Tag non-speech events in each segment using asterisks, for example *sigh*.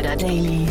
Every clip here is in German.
Insider Daily.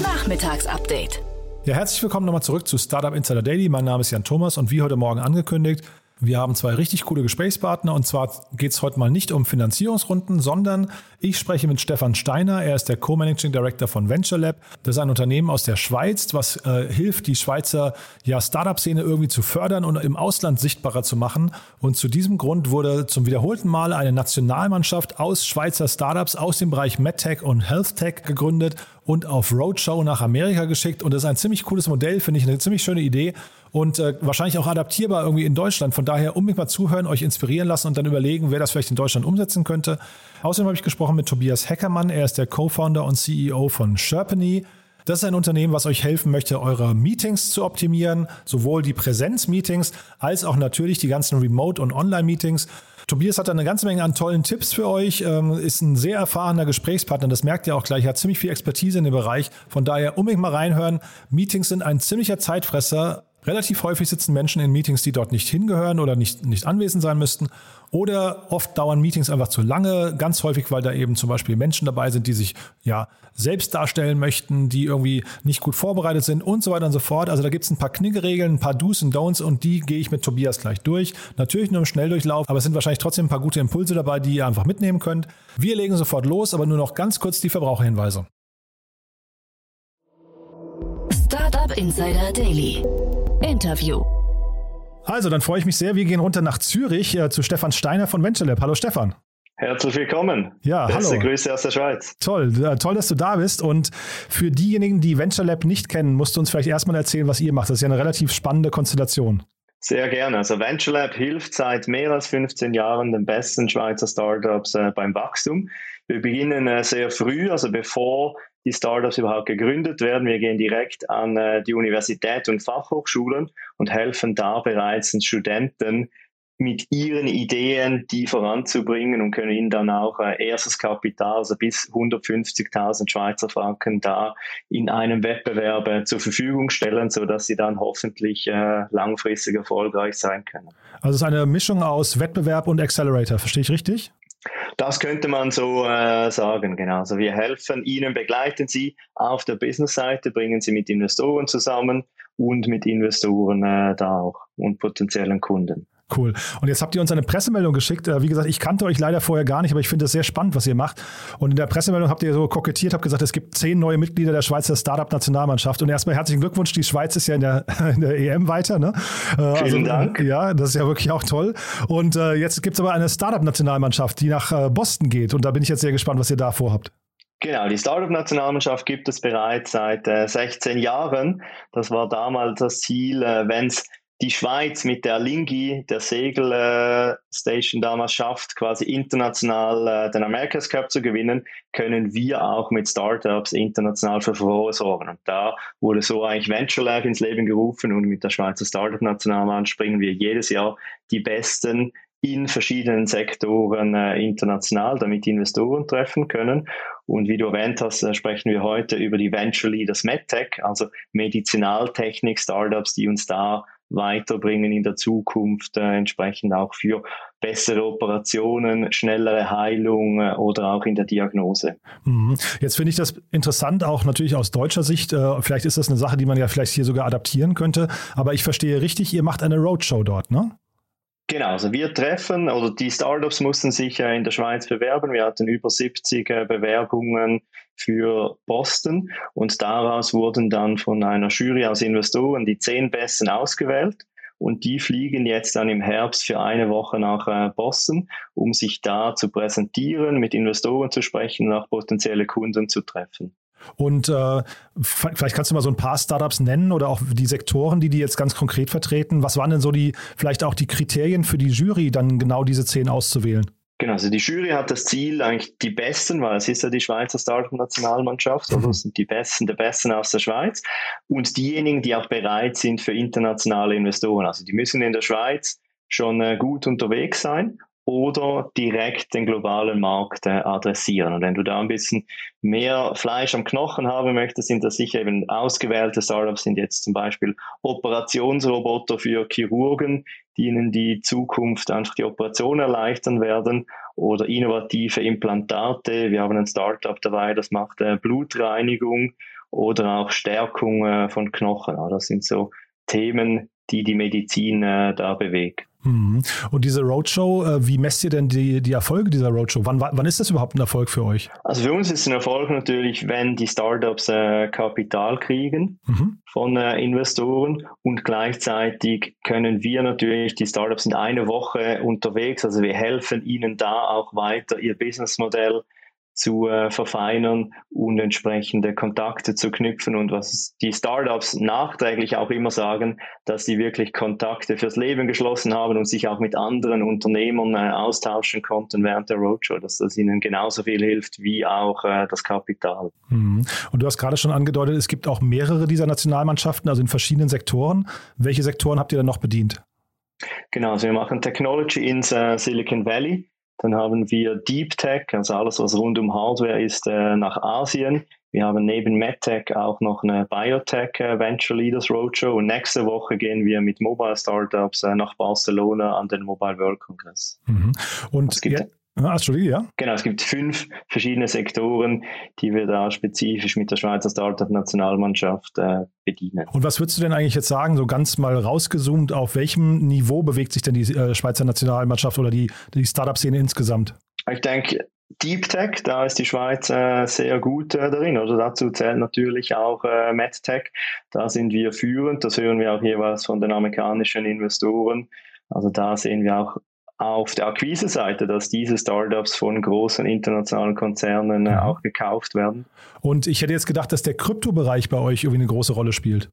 Nachmittagsupdate. Ja, herzlich willkommen nochmal zurück zu Startup Insider Daily. Mein Name ist Jan Thomas und wie heute Morgen angekündigt, wir haben zwei richtig coole Gesprächspartner und zwar geht es heute mal nicht um Finanzierungsrunden, sondern ich spreche mit Stefan Steiner. Er ist der Co-Managing Director von Venture Lab. Das ist ein Unternehmen aus der Schweiz, was äh, hilft, die Schweizer ja, Startup-Szene irgendwie zu fördern und im Ausland sichtbarer zu machen. Und zu diesem Grund wurde zum wiederholten Mal eine Nationalmannschaft aus Schweizer Startups aus dem Bereich MedTech und HealthTech gegründet und auf Roadshow nach Amerika geschickt. Und das ist ein ziemlich cooles Modell, finde ich, eine ziemlich schöne Idee und äh, wahrscheinlich auch adaptierbar irgendwie in Deutschland. Von daher unbedingt mal zuhören, euch inspirieren lassen und dann überlegen, wer das vielleicht in Deutschland umsetzen könnte. Außerdem habe ich gesprochen mit Tobias Heckermann. Er ist der Co-Founder und CEO von Sherpany. Das ist ein Unternehmen, was euch helfen möchte, eure Meetings zu optimieren, sowohl die Präsenz-Meetings als auch natürlich die ganzen Remote- und Online-Meetings. Tobias hat da eine ganze Menge an tollen Tipps für euch, ähm, ist ein sehr erfahrener Gesprächspartner, das merkt ihr auch gleich, hat ziemlich viel Expertise in dem Bereich. Von daher unbedingt mal reinhören. Meetings sind ein ziemlicher Zeitfresser, Relativ häufig sitzen Menschen in Meetings, die dort nicht hingehören oder nicht, nicht anwesend sein müssten. Oder oft dauern Meetings einfach zu lange, ganz häufig, weil da eben zum Beispiel Menschen dabei sind, die sich ja selbst darstellen möchten, die irgendwie nicht gut vorbereitet sind und so weiter und so fort. Also da gibt es ein paar Knickeregeln, ein paar Do's und Don'ts und die gehe ich mit Tobias gleich durch. Natürlich nur im Schnelldurchlauf, aber es sind wahrscheinlich trotzdem ein paar gute Impulse dabei, die ihr einfach mitnehmen könnt. Wir legen sofort los, aber nur noch ganz kurz die Verbraucherhinweise. Insider Daily. Interview. Also, dann freue ich mich sehr. Wir gehen runter nach Zürich äh, zu Stefan Steiner von VentureLab. Hallo Stefan. Herzlich willkommen. Ja, Beste hallo. Grüße aus der Schweiz. Toll, äh, toll, dass du da bist. Und für diejenigen, die VentureLab nicht kennen, musst du uns vielleicht erstmal erzählen, was ihr macht. Das ist ja eine relativ spannende Konstellation. Sehr gerne. Also VentureLab hilft seit mehr als 15 Jahren den besten Schweizer Startups äh, beim Wachstum. Wir beginnen äh, sehr früh, also bevor die Startups überhaupt gegründet werden. Wir gehen direkt an äh, die Universität und Fachhochschulen und helfen da bereits den Studenten mit ihren Ideen die voranzubringen und können ihnen dann auch äh, erstes Kapital, also bis 150.000 Schweizer Franken da in einem Wettbewerb äh, zur Verfügung stellen, so dass sie dann hoffentlich äh, langfristig erfolgreich sein können. Also es ist eine Mischung aus Wettbewerb und Accelerator, verstehe ich richtig? Das könnte man so äh, sagen, genau. Also wir helfen Ihnen, begleiten Sie auf der Business-Seite, bringen Sie mit Investoren zusammen und mit Investoren äh, da auch und potenziellen Kunden. Cool. Und jetzt habt ihr uns eine Pressemeldung geschickt. Äh, wie gesagt, ich kannte euch leider vorher gar nicht, aber ich finde es sehr spannend, was ihr macht. Und in der Pressemeldung habt ihr so kokettiert, habt gesagt, es gibt zehn neue Mitglieder der Schweizer Startup-Nationalmannschaft. Und erstmal herzlichen Glückwunsch. Die Schweiz ist ja in der, *laughs* in der EM weiter. Ne? Äh, Vielen also, Dank. Ja, das ist ja wirklich auch toll. Und äh, jetzt gibt es aber eine Startup-Nationalmannschaft, die nach äh, Boston geht. Und da bin ich jetzt sehr gespannt, was ihr da vorhabt. Genau, die Startup-Nationalmannschaft gibt es bereits seit äh, 16 Jahren. Das war damals das Ziel, äh, wenn es die Schweiz mit der Lingi, der Segelstation äh, damals schafft, quasi international äh, den America's Cup zu gewinnen, können wir auch mit Startups international für Furore sorgen. Und da wurde so eigentlich Venture Lab ins Leben gerufen und mit der Schweizer Startup-Nationalmannschaft springen wir jedes Jahr die besten in verschiedenen Sektoren äh, international, damit Investoren treffen können. Und wie du erwähnt hast, äh, sprechen wir heute über die Venture Leaders MedTech, also Medizinaltechnik-Startups, die uns da weiterbringen in der Zukunft, äh, entsprechend auch für bessere Operationen, schnellere Heilung äh, oder auch in der Diagnose. Mhm. Jetzt finde ich das interessant, auch natürlich aus deutscher Sicht. Äh, vielleicht ist das eine Sache, die man ja vielleicht hier sogar adaptieren könnte. Aber ich verstehe richtig, ihr macht eine Roadshow dort, ne? Genau, also wir treffen, oder die Startups mussten sich in der Schweiz bewerben. Wir hatten über 70 Bewerbungen für Boston und daraus wurden dann von einer Jury aus Investoren die zehn Besten ausgewählt. Und die fliegen jetzt dann im Herbst für eine Woche nach äh, Boston, um sich da zu präsentieren, mit Investoren zu sprechen, nach potenzielle Kunden zu treffen. Und äh, vielleicht kannst du mal so ein paar Startups nennen oder auch die Sektoren, die die jetzt ganz konkret vertreten. Was waren denn so die, vielleicht auch die Kriterien für die Jury, dann genau diese zehn auszuwählen? Genau, also die Jury hat das Ziel, eigentlich die Besten, weil es ist ja die Schweizer Startup-Nationalmannschaft, also es sind die Besten der Besten aus der Schweiz und diejenigen, die auch bereit sind für internationale Investoren. Also die müssen in der Schweiz schon äh, gut unterwegs sein oder direkt den globalen Markt äh, adressieren. Und wenn du da ein bisschen mehr Fleisch am Knochen haben möchtest, sind das sicher eben ausgewählte Startups, sind jetzt zum Beispiel Operationsroboter für Chirurgen, die ihnen die Zukunft einfach die Operation erleichtern werden oder innovative Implantate. Wir haben ein Startup dabei, das macht äh, Blutreinigung oder auch Stärkung äh, von Knochen. Das sind so Themen, die die Medizin äh, da bewegt. Mhm. Und diese Roadshow, äh, wie messt ihr denn die, die Erfolge dieser Roadshow? Wann, wann ist das überhaupt ein Erfolg für euch? Also für uns ist es ein Erfolg natürlich, wenn die Startups äh, Kapital kriegen mhm. von äh, Investoren und gleichzeitig können wir natürlich, die Startups sind eine Woche unterwegs, also wir helfen ihnen da auch weiter ihr Businessmodell zu äh, verfeinern und entsprechende Kontakte zu knüpfen und was die Startups nachträglich auch immer sagen, dass sie wirklich Kontakte fürs Leben geschlossen haben und sich auch mit anderen Unternehmern äh, austauschen konnten während der Roadshow, dass das ihnen genauso viel hilft wie auch äh, das Kapital. Mhm. Und du hast gerade schon angedeutet, es gibt auch mehrere dieser Nationalmannschaften, also in verschiedenen Sektoren. Welche Sektoren habt ihr dann noch bedient? Genau, also wir machen Technology in uh, Silicon Valley. Dann haben wir Deep Tech, also alles, was rund um Hardware ist, äh, nach Asien. Wir haben neben MedTech auch noch eine Biotech äh, Venture Leaders Roadshow und nächste Woche gehen wir mit Mobile Startups äh, nach Barcelona an den Mobile World Congress. Mhm. Und ja, Astrologie, ja? Genau, es gibt fünf verschiedene Sektoren, die wir da spezifisch mit der Schweizer Startup-Nationalmannschaft äh, bedienen. Und was würdest du denn eigentlich jetzt sagen, so ganz mal rausgezoomt, auf welchem Niveau bewegt sich denn die äh, Schweizer Nationalmannschaft oder die, die Startup-Szene insgesamt? Ich denke, Deep Tech, da ist die Schweiz äh, sehr gut äh, darin. Oder dazu zählt natürlich auch äh, MedTech. Da sind wir führend. Das hören wir auch jeweils von den amerikanischen Investoren. Also da sehen wir auch auf der Akquise-Seite, dass diese Startups von großen internationalen Konzernen äh, auch gekauft werden. Und ich hätte jetzt gedacht, dass der Kryptobereich bei euch irgendwie eine große Rolle spielt.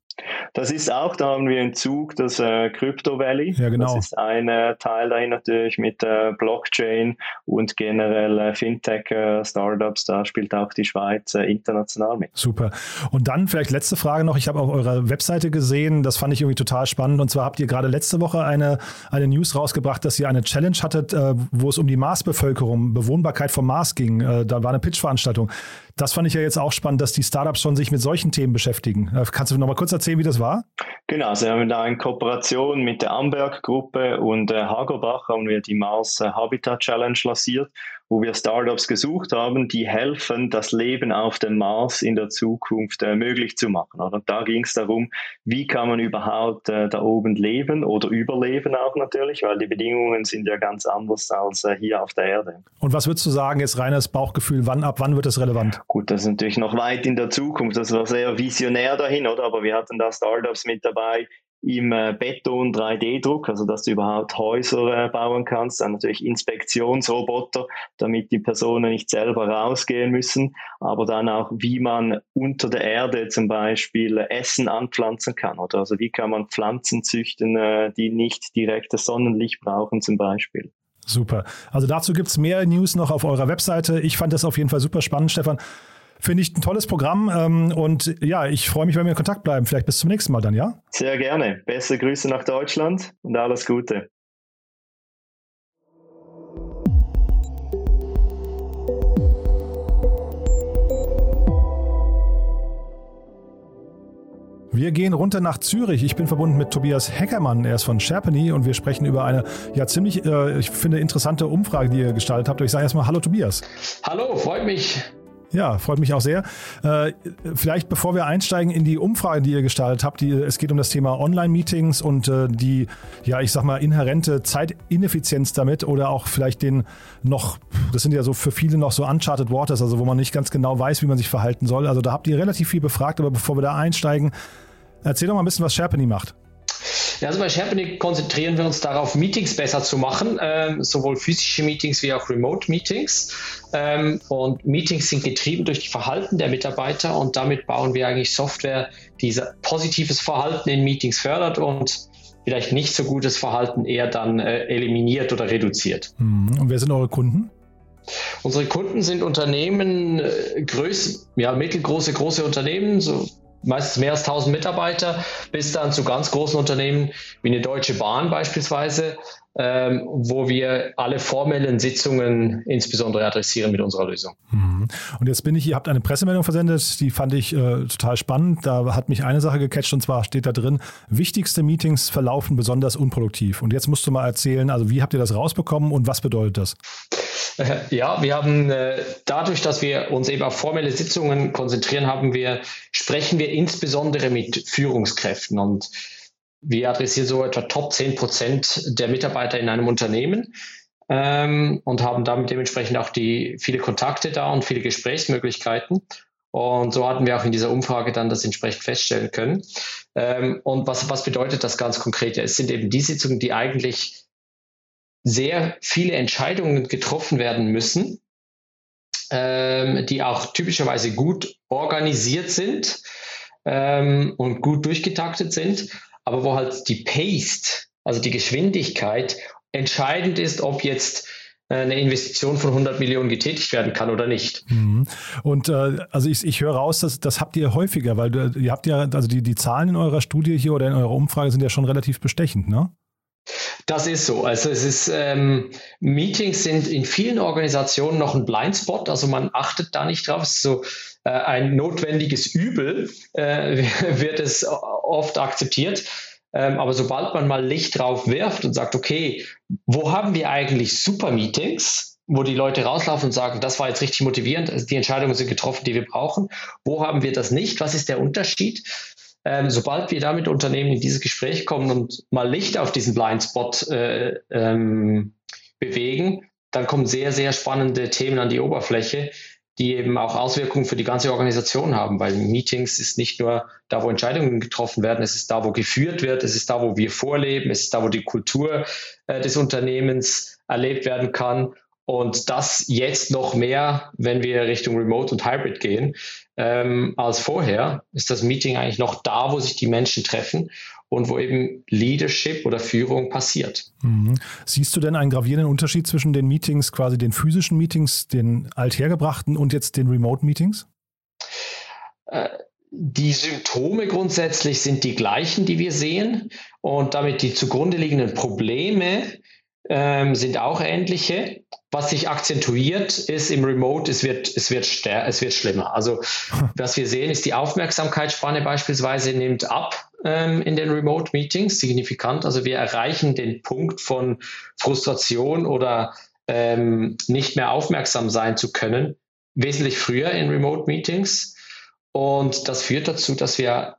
Das ist auch, da haben wir in Zug das äh, Crypto Valley. Ja, genau. Das ist ein äh, Teil dahin natürlich mit äh, Blockchain und generell äh, Fintech-Startups. Äh, da spielt auch die Schweiz äh, international mit. Super. Und dann vielleicht letzte Frage noch. Ich habe auf eurer Webseite gesehen, das fand ich irgendwie total spannend. Und zwar habt ihr gerade letzte Woche eine, eine News rausgebracht, dass ihr eine Challenge hattet, wo es um die Marsbevölkerung, Bewohnbarkeit vom Mars ging. da war eine Pitch-Veranstaltung. Das fand ich ja jetzt auch spannend, dass die Startups schon sich mit solchen Themen beschäftigen. Kannst du noch mal kurz erzählen, wie das war? Genau, also wir haben da in Kooperation mit der Amberg-Gruppe und äh, Hagerbach haben wir die Mars äh, Habitat Challenge lanciert wo wir Startups gesucht haben, die helfen, das Leben auf dem Mars in der Zukunft äh, möglich zu machen. Und da ging es darum, wie kann man überhaupt äh, da oben leben oder überleben auch natürlich, weil die Bedingungen sind ja ganz anders als äh, hier auf der Erde. Und was würdest du sagen, jetzt reines Bauchgefühl, wann, ab wann wird das relevant? Gut, das ist natürlich noch weit in der Zukunft, das war sehr visionär dahin, oder? Aber wir hatten da Startups mit dabei, im äh, Beton 3D-Druck, also dass du überhaupt Häuser äh, bauen kannst, dann natürlich Inspektionsroboter, damit die Personen nicht selber rausgehen müssen, aber dann auch, wie man unter der Erde zum Beispiel Essen anpflanzen kann oder also wie kann man Pflanzen züchten, äh, die nicht direktes Sonnenlicht brauchen zum Beispiel. Super. Also dazu gibt es mehr News noch auf eurer Webseite. Ich fand das auf jeden Fall super spannend, Stefan. Finde ich ein tolles Programm ähm, und ja, ich freue mich, wenn wir in Kontakt bleiben. Vielleicht bis zum nächsten Mal dann, ja? Sehr gerne. Beste Grüße nach Deutschland und alles Gute. Wir gehen runter nach Zürich. Ich bin verbunden mit Tobias Heckermann. Er ist von Sherpany und wir sprechen über eine ja ziemlich, äh, ich finde, interessante Umfrage, die ihr gestaltet habt. Ich sage erstmal Hallo Tobias. Hallo, freut mich. Ja, freut mich auch sehr. Äh, vielleicht bevor wir einsteigen in die Umfrage, die ihr gestaltet habt, die, es geht um das Thema Online-Meetings und äh, die, ja, ich sag mal, inhärente Zeitineffizienz damit oder auch vielleicht den noch, das sind ja so für viele noch so Uncharted Waters, also wo man nicht ganz genau weiß, wie man sich verhalten soll. Also da habt ihr relativ viel befragt, aber bevor wir da einsteigen, erzähl doch mal ein bisschen, was Sherpany macht. Ja, also bei SharePoint konzentrieren wir uns darauf, Meetings besser zu machen, ähm, sowohl physische Meetings wie auch Remote-Meetings. Ähm, und Meetings sind getrieben durch die Verhalten der Mitarbeiter und damit bauen wir eigentlich Software, die positives Verhalten in Meetings fördert und vielleicht nicht so gutes Verhalten eher dann äh, eliminiert oder reduziert. Mhm. Und wer sind eure Kunden? Unsere Kunden sind Unternehmen, äh, größ, ja, mittelgroße, große Unternehmen, so meistens mehr als 1000 Mitarbeiter, bis dann zu ganz großen Unternehmen wie eine Deutsche Bahn beispielsweise. Ähm, wo wir alle formellen Sitzungen insbesondere adressieren mit unserer Lösung. Mhm. Und jetzt bin ich, ihr habt eine Pressemeldung versendet, die fand ich äh, total spannend. Da hat mich eine Sache gecatcht und zwar steht da drin, wichtigste Meetings verlaufen besonders unproduktiv. Und jetzt musst du mal erzählen, also wie habt ihr das rausbekommen und was bedeutet das? Ja, wir haben äh, dadurch, dass wir uns eben auf formelle Sitzungen konzentrieren, haben wir, sprechen wir insbesondere mit Führungskräften und wir adressieren so etwa Top 10 Prozent der Mitarbeiter in einem Unternehmen ähm, und haben damit dementsprechend auch die viele Kontakte da und viele Gesprächsmöglichkeiten. Und so hatten wir auch in dieser Umfrage dann das entsprechend feststellen können. Ähm, und was, was bedeutet das ganz konkret? Es sind eben die Sitzungen, die eigentlich sehr viele Entscheidungen getroffen werden müssen, ähm, die auch typischerweise gut organisiert sind ähm, und gut durchgetaktet sind, aber wo halt die Pace, also die Geschwindigkeit, entscheidend ist, ob jetzt äh, eine Investition von 100 Millionen getätigt werden kann oder nicht. Mhm. Und äh, also ich, ich höre raus, dass, das habt ihr häufiger, weil du, ihr habt ja, also die, die Zahlen in eurer Studie hier oder in eurer Umfrage sind ja schon relativ bestechend, ne? Das ist so. Also es ist ähm, Meetings sind in vielen Organisationen noch ein Blindspot, also man achtet da nicht drauf. Es ist so äh, ein notwendiges Übel äh, *laughs* wird es oft akzeptiert. Ähm, aber sobald man mal Licht drauf wirft und sagt, okay, wo haben wir eigentlich Super Meetings? wo die Leute rauslaufen und sagen, das war jetzt richtig motivierend, also die Entscheidungen sind getroffen, die wir brauchen. Wo haben wir das nicht? Was ist der Unterschied? Ähm, sobald wir da mit Unternehmen in dieses Gespräch kommen und mal Licht auf diesen Blindspot äh, ähm, bewegen, dann kommen sehr, sehr spannende Themen an die Oberfläche, die eben auch Auswirkungen für die ganze Organisation haben, weil Meetings ist nicht nur da, wo Entscheidungen getroffen werden, es ist da, wo geführt wird, es ist da, wo wir vorleben, es ist da, wo die Kultur äh, des Unternehmens erlebt werden kann. Und das jetzt noch mehr, wenn wir Richtung Remote und Hybrid gehen, ähm, als vorher, ist das Meeting eigentlich noch da, wo sich die Menschen treffen und wo eben Leadership oder Führung passiert. Mhm. Siehst du denn einen gravierenden Unterschied zwischen den Meetings, quasi den physischen Meetings, den althergebrachten und jetzt den Remote-Meetings? Äh, die Symptome grundsätzlich sind die gleichen, die wir sehen und damit die zugrunde liegenden Probleme ähm, sind auch ähnliche. Was sich akzentuiert ist im Remote, es wird, es wird, es wird schlimmer. Also *laughs* was wir sehen, ist die Aufmerksamkeitsspanne beispielsweise nimmt ab ähm, in den Remote Meetings signifikant. Also wir erreichen den Punkt von Frustration oder ähm, nicht mehr aufmerksam sein zu können, wesentlich früher in Remote Meetings. Und das führt dazu, dass wir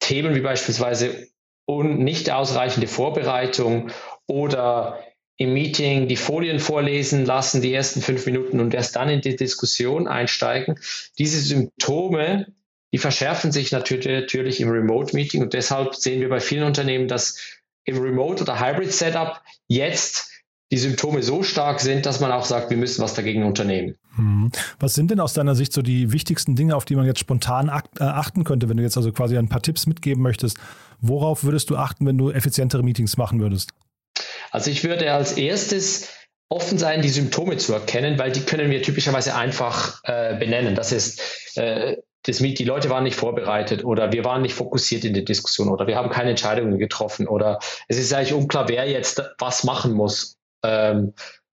Themen wie beispielsweise un nicht ausreichende Vorbereitung oder im Meeting die Folien vorlesen lassen, die ersten fünf Minuten und erst dann in die Diskussion einsteigen. Diese Symptome, die verschärfen sich natürlich im Remote-Meeting und deshalb sehen wir bei vielen Unternehmen, dass im Remote- oder Hybrid-Setup jetzt die Symptome so stark sind, dass man auch sagt, wir müssen was dagegen unternehmen. Hm. Was sind denn aus deiner Sicht so die wichtigsten Dinge, auf die man jetzt spontan äh, achten könnte, wenn du jetzt also quasi ein paar Tipps mitgeben möchtest? Worauf würdest du achten, wenn du effizientere Meetings machen würdest? Also ich würde als erstes offen sein, die Symptome zu erkennen, weil die können wir typischerweise einfach äh, benennen. Das ist, äh, das, die Leute waren nicht vorbereitet oder wir waren nicht fokussiert in der Diskussion oder wir haben keine Entscheidungen getroffen oder es ist eigentlich unklar, wer jetzt was machen muss. Ähm,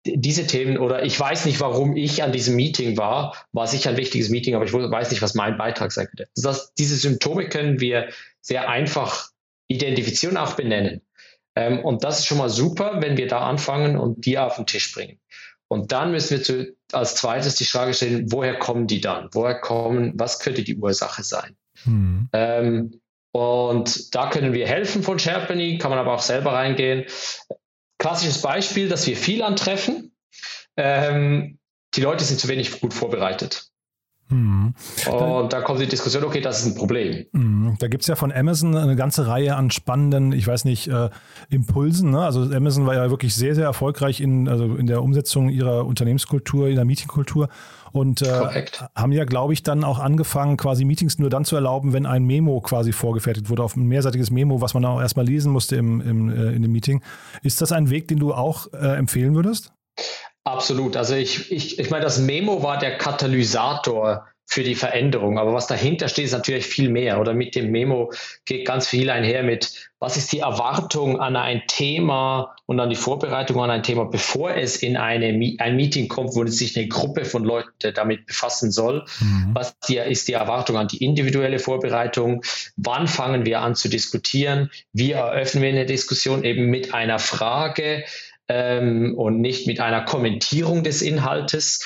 diese Themen oder ich weiß nicht, warum ich an diesem Meeting war, war sicher ein wichtiges Meeting, aber ich weiß nicht, was mein Beitrag sein könnte. Das, diese Symptome können wir sehr einfach identifizieren, auch benennen. Ähm, und das ist schon mal super, wenn wir da anfangen und die auf den Tisch bringen. Und dann müssen wir zu, als zweites die Frage stellen, woher kommen die dann? Woher kommen, was könnte die Ursache sein? Hm. Ähm, und da können wir helfen von Sherpany, kann man aber auch selber reingehen. Klassisches Beispiel, dass wir viel antreffen. Ähm, die Leute sind zu wenig gut vorbereitet. Mhm. Und da kommt die Diskussion, okay, das ist ein Problem. Mhm. Da gibt es ja von Amazon eine ganze Reihe an spannenden, ich weiß nicht, äh, Impulsen. Ne? Also Amazon war ja wirklich sehr, sehr erfolgreich in, also in der Umsetzung ihrer Unternehmenskultur, ihrer Meetingkultur. Und äh, haben ja, glaube ich, dann auch angefangen, quasi Meetings nur dann zu erlauben, wenn ein Memo quasi vorgefertigt wurde, auf ein mehrseitiges Memo, was man auch erstmal lesen musste im, im, äh, in dem Meeting. Ist das ein Weg, den du auch äh, empfehlen würdest? Absolut. Also ich, ich, ich meine, das Memo war der Katalysator für die Veränderung. Aber was dahinter steht, ist natürlich viel mehr. Oder mit dem Memo geht ganz viel einher mit, was ist die Erwartung an ein Thema und an die Vorbereitung an ein Thema, bevor es in eine, ein Meeting kommt, wo sich eine Gruppe von Leuten damit befassen soll. Mhm. Was die, ist die Erwartung an die individuelle Vorbereitung? Wann fangen wir an zu diskutieren? Wie eröffnen wir eine Diskussion eben mit einer Frage ähm, und nicht mit einer Kommentierung des Inhaltes?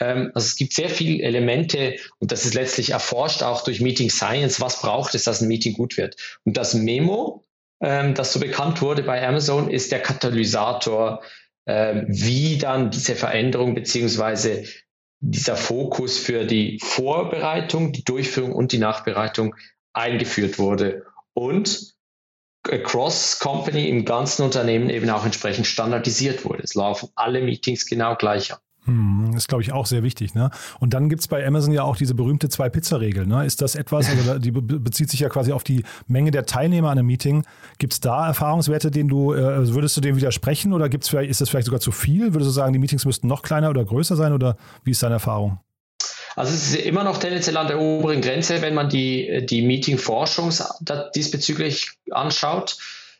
Ähm, also es gibt sehr viele Elemente und das ist letztlich erforscht auch durch Meeting Science. Was braucht es, dass ein Meeting gut wird? Und das Memo, ähm, das so bekannt wurde bei Amazon, ist der Katalysator, ähm, wie dann diese Veränderung beziehungsweise dieser Fokus für die Vorbereitung, die Durchführung und die Nachbereitung eingeführt wurde und across Company im ganzen Unternehmen eben auch entsprechend standardisiert wurde. Es laufen alle Meetings genau gleich ab. Hm, ist, glaube ich, auch sehr wichtig. Ne? Und dann gibt es bei Amazon ja auch diese berühmte Zwei-Pizza-Regel. Ne? Ist das etwas, also *laughs* die bezieht sich ja quasi auf die Menge der Teilnehmer an einem Meeting. Gibt es da Erfahrungswerte, denen du, äh, also würdest du dem widersprechen oder gibt's vielleicht, ist das vielleicht sogar zu viel? Würdest du sagen, die Meetings müssten noch kleiner oder größer sein oder wie ist deine Erfahrung? Also es ist immer noch tendenziell an der oberen Grenze, wenn man die, die Meeting-Forschung diesbezüglich anschaut.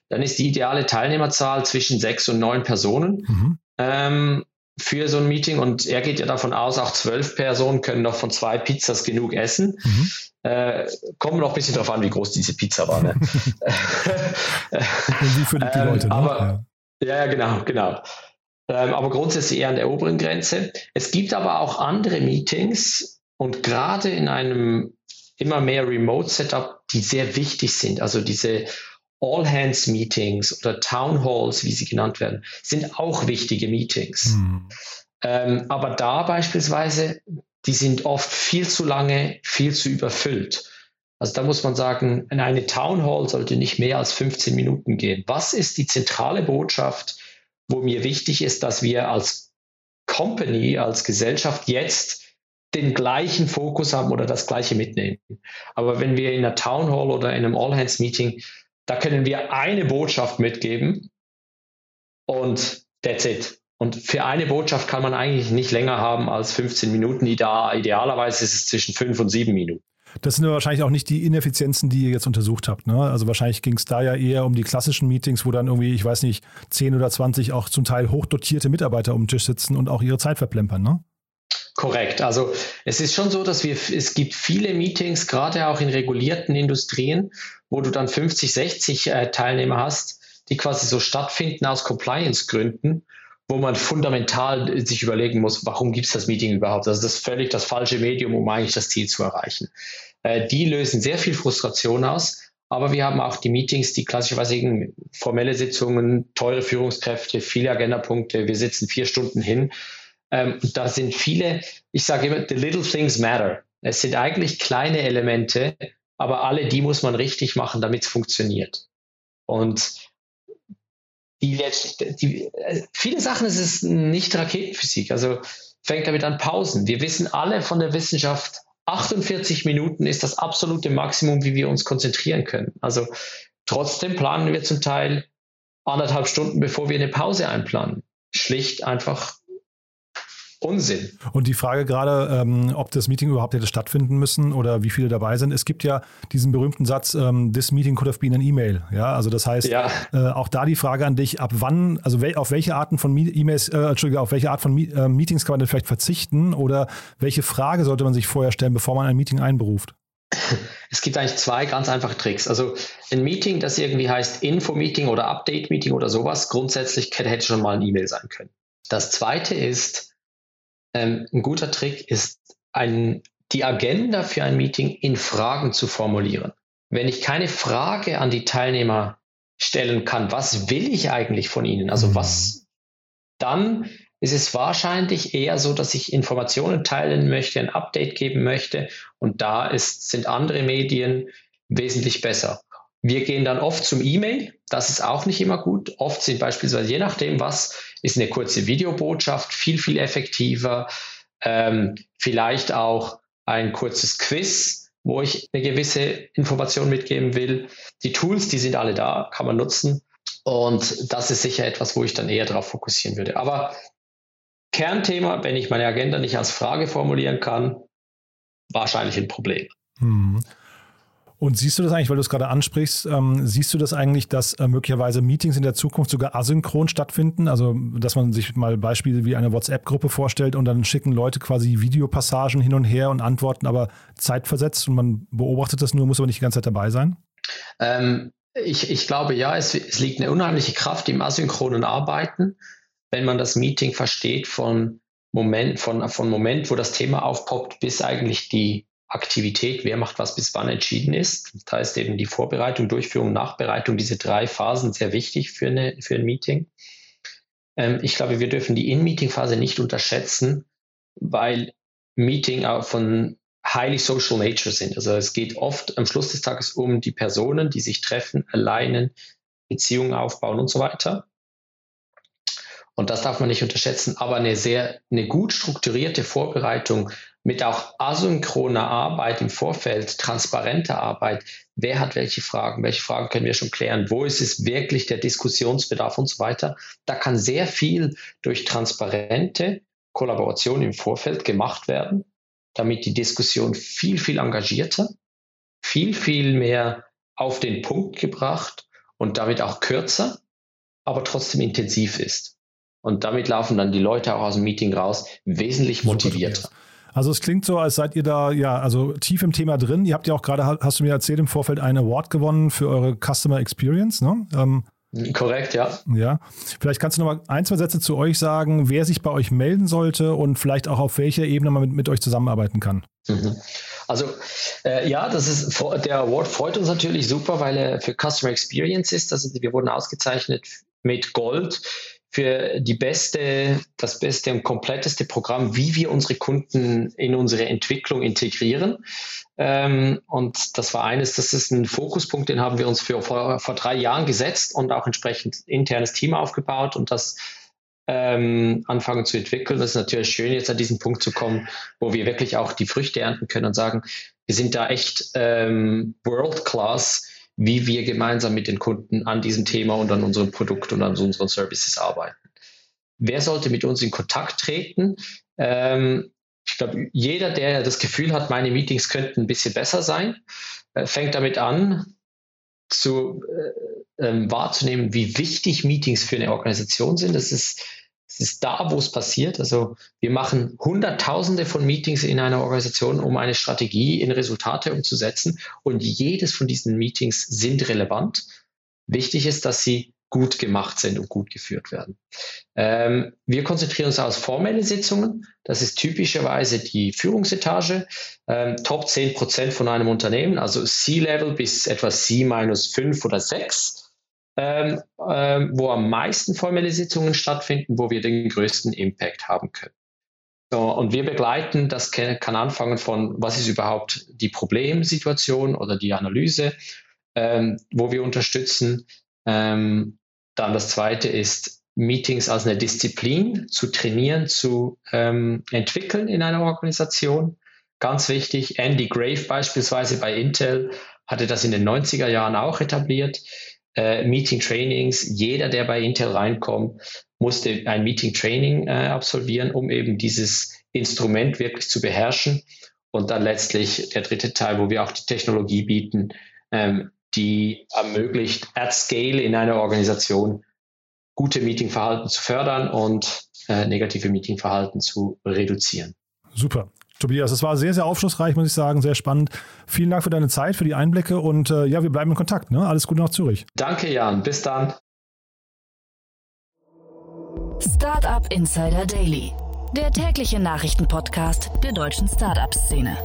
Dann ist die ideale Teilnehmerzahl zwischen sechs und neun Personen. Mhm. Ähm, für so ein Meeting und er geht ja davon aus, auch zwölf Personen können noch von zwei Pizzas genug essen. Mhm. Äh, kommt noch ein bisschen darauf an, wie groß diese Pizza war. Ne? *laughs* wie für die, die *laughs* Leute, ähm, ne? aber, ja. ja, genau, genau. Ähm, aber grundsätzlich eher an der oberen Grenze. Es gibt aber auch andere Meetings und gerade in einem immer mehr Remote-Setup, die sehr wichtig sind. Also diese All-Hands-Meetings oder Town Halls, wie sie genannt werden, sind auch wichtige Meetings. Mhm. Ähm, aber da beispielsweise, die sind oft viel zu lange, viel zu überfüllt. Also da muss man sagen, eine Town Hall sollte nicht mehr als 15 Minuten gehen. Was ist die zentrale Botschaft, wo mir wichtig ist, dass wir als Company, als Gesellschaft jetzt den gleichen Fokus haben oder das gleiche mitnehmen. Aber wenn wir in einer Town Hall oder in einem All-Hands-Meeting da können wir eine Botschaft mitgeben und that's it. Und für eine Botschaft kann man eigentlich nicht länger haben als 15 Minuten. Idealerweise ist es zwischen 5 und 7 Minuten. Das sind wahrscheinlich auch nicht die Ineffizienzen, die ihr jetzt untersucht habt. Ne? Also wahrscheinlich ging es da ja eher um die klassischen Meetings, wo dann irgendwie, ich weiß nicht, 10 oder 20 auch zum Teil hochdotierte Mitarbeiter um den Tisch sitzen und auch ihre Zeit verplempern. Ne? Korrekt. Also es ist schon so, dass wir, es gibt viele Meetings, gerade auch in regulierten Industrien, wo du dann 50, 60 äh, Teilnehmer hast, die quasi so stattfinden aus Compliance-Gründen, wo man fundamental sich überlegen muss, warum gibt es das Meeting überhaupt? Also das ist völlig das falsche Medium, um eigentlich das Ziel zu erreichen. Äh, die lösen sehr viel Frustration aus, aber wir haben auch die Meetings, die klassischerweise formelle Sitzungen, teure Führungskräfte, viele Agendapunkte, wir sitzen vier Stunden hin. Ähm, da sind viele, ich sage immer, the little things matter. Es sind eigentlich kleine Elemente, aber alle die muss man richtig machen, damit es funktioniert. Und die, die, viele Sachen ist es nicht Raketenphysik. Also fängt damit an Pausen. Wir wissen alle von der Wissenschaft, 48 Minuten ist das absolute Maximum, wie wir uns konzentrieren können. Also trotzdem planen wir zum Teil anderthalb Stunden, bevor wir eine Pause einplanen. Schlicht einfach Unsinn. Und die Frage gerade, ähm, ob das Meeting überhaupt hätte stattfinden müssen oder wie viele dabei sind. Es gibt ja diesen berühmten Satz, ähm, this meeting could have been an email. Ja, also das heißt, ja. äh, auch da die Frage an dich, ab wann, also wel, auf welche Arten von E-Mails, äh, Entschuldige, auf welche Art von Me äh, Meetings kann man denn vielleicht verzichten oder welche Frage sollte man sich vorher stellen, bevor man ein Meeting einberuft? Es gibt eigentlich zwei ganz einfache Tricks. Also ein Meeting, das irgendwie heißt Info-Meeting oder Update-Meeting oder sowas, grundsätzlich hätte schon mal ein E-Mail sein können. Das zweite ist, ähm, ein guter Trick ist, ein, die Agenda für ein Meeting in Fragen zu formulieren. Wenn ich keine Frage an die Teilnehmer stellen kann, was will ich eigentlich von ihnen? Also mhm. was, dann ist es wahrscheinlich eher so, dass ich Informationen teilen möchte, ein Update geben möchte und da ist, sind andere Medien wesentlich besser. Wir gehen dann oft zum E-Mail. Das ist auch nicht immer gut. Oft sind beispielsweise, je nachdem, was ist eine kurze Videobotschaft, viel, viel effektiver. Ähm, vielleicht auch ein kurzes Quiz, wo ich eine gewisse Information mitgeben will. Die Tools, die sind alle da, kann man nutzen. Und das ist sicher etwas, wo ich dann eher darauf fokussieren würde. Aber Kernthema, wenn ich meine Agenda nicht als Frage formulieren kann, wahrscheinlich ein Problem. Hm. Und siehst du das eigentlich, weil du es gerade ansprichst, ähm, siehst du das eigentlich, dass äh, möglicherweise Meetings in der Zukunft sogar asynchron stattfinden? Also, dass man sich mal Beispiele wie eine WhatsApp-Gruppe vorstellt und dann schicken Leute quasi Videopassagen hin und her und antworten aber zeitversetzt und man beobachtet das nur, muss aber nicht die ganze Zeit dabei sein? Ähm, ich, ich glaube ja, es, es liegt eine unheimliche Kraft im asynchronen Arbeiten, wenn man das Meeting versteht von Moment, von, von Moment, wo das Thema aufpoppt, bis eigentlich die Aktivität, wer macht was bis wann entschieden ist. Das heißt eben die Vorbereitung, Durchführung, Nachbereitung, diese drei Phasen sehr wichtig für, eine, für ein Meeting. Ähm, ich glaube, wir dürfen die In-Meeting-Phase nicht unterschätzen, weil Meeting auch von highly social nature sind. Also es geht oft am Schluss des Tages um die Personen, die sich treffen, alleinen, Beziehungen aufbauen und so weiter. Und das darf man nicht unterschätzen, aber eine sehr, eine gut strukturierte Vorbereitung mit auch asynchroner Arbeit im Vorfeld, transparenter Arbeit. Wer hat welche Fragen? Welche Fragen können wir schon klären? Wo ist es wirklich der Diskussionsbedarf und so weiter? Da kann sehr viel durch transparente Kollaboration im Vorfeld gemacht werden, damit die Diskussion viel, viel engagierter, viel, viel mehr auf den Punkt gebracht und damit auch kürzer, aber trotzdem intensiv ist. Und damit laufen dann die Leute auch aus dem Meeting raus, wesentlich motivierter. Also es klingt so, als seid ihr da ja also tief im Thema drin. Ihr habt ja auch gerade, hast du mir erzählt, im Vorfeld einen Award gewonnen für eure Customer Experience, ne? Ähm, Korrekt, ja. Ja. Vielleicht kannst du noch mal ein, zwei Sätze zu euch sagen, wer sich bei euch melden sollte und vielleicht auch auf welcher Ebene man mit, mit euch zusammenarbeiten kann. Mhm. Also äh, ja, das ist der Award freut uns natürlich super, weil er für Customer Experience ist. Also wir wurden ausgezeichnet mit Gold für die beste, das beste und kompletteste Programm, wie wir unsere Kunden in unsere Entwicklung integrieren. Ähm, und das war eines, das ist ein Fokuspunkt, den haben wir uns für vor, vor drei Jahren gesetzt und auch entsprechend internes Team aufgebaut und das ähm, anfangen zu entwickeln. Das ist natürlich schön, jetzt an diesen Punkt zu kommen, wo wir wirklich auch die Früchte ernten können und sagen, wir sind da echt ähm, World Class wie wir gemeinsam mit den Kunden an diesem Thema und an unserem Produkt und an unseren Services arbeiten. Wer sollte mit uns in Kontakt treten? Ähm, ich glaube, jeder, der das Gefühl hat, meine Meetings könnten ein bisschen besser sein, äh, fängt damit an, zu äh, ähm, wahrzunehmen, wie wichtig Meetings für eine Organisation sind. Das ist es ist da, wo es passiert. Also wir machen Hunderttausende von Meetings in einer Organisation, um eine Strategie in Resultate umzusetzen. Und jedes von diesen Meetings sind relevant. Wichtig ist, dass sie gut gemacht sind und gut geführt werden. Ähm, wir konzentrieren uns auf formelle Sitzungen. Das ist typischerweise die Führungsetage, ähm, Top 10 Prozent von einem Unternehmen, also C-Level bis etwa C minus 5 oder 6 ähm, ähm, wo am meisten formelle Sitzungen stattfinden, wo wir den größten Impact haben können. So, und wir begleiten, das kann, anfangen von, was ist überhaupt die Problemsituation oder die Analyse, ähm, wo wir unterstützen. Ähm, dann das zweite ist, Meetings als eine Disziplin zu trainieren, zu ähm, entwickeln in einer Organisation. Ganz wichtig, Andy Grave beispielsweise bei Intel hatte das in den 90er Jahren auch etabliert äh, Meeting-Trainings. Jeder, der bei Intel reinkommt, musste ein Meeting-Training äh, absolvieren, um eben dieses Instrument wirklich zu beherrschen. Und dann letztlich der dritte Teil, wo wir auch die Technologie bieten, ähm, die ermöglicht, at scale in einer Organisation gute Meetingverhalten zu fördern und äh, negative Meetingverhalten zu reduzieren. Super. Tobias, es war sehr, sehr aufschlussreich, muss ich sagen, sehr spannend. Vielen Dank für deine Zeit, für die Einblicke und äh, ja, wir bleiben in Kontakt. Ne? Alles Gute nach Zürich. Danke, Jan. Bis dann. Startup Insider Daily, der tägliche Nachrichtenpodcast der deutschen Startup-Szene.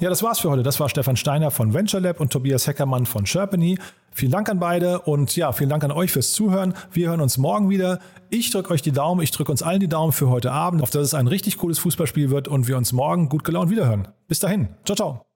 Ja, das war's für heute. Das war Stefan Steiner von VentureLab und Tobias Heckermann von Sherpany. Vielen Dank an beide und ja, vielen Dank an euch fürs Zuhören. Wir hören uns morgen wieder. Ich drücke euch die Daumen, ich drücke uns allen die Daumen für heute Abend, auf dass es ein richtig cooles Fußballspiel wird und wir uns morgen gut gelaunt wiederhören. Bis dahin. Ciao, ciao.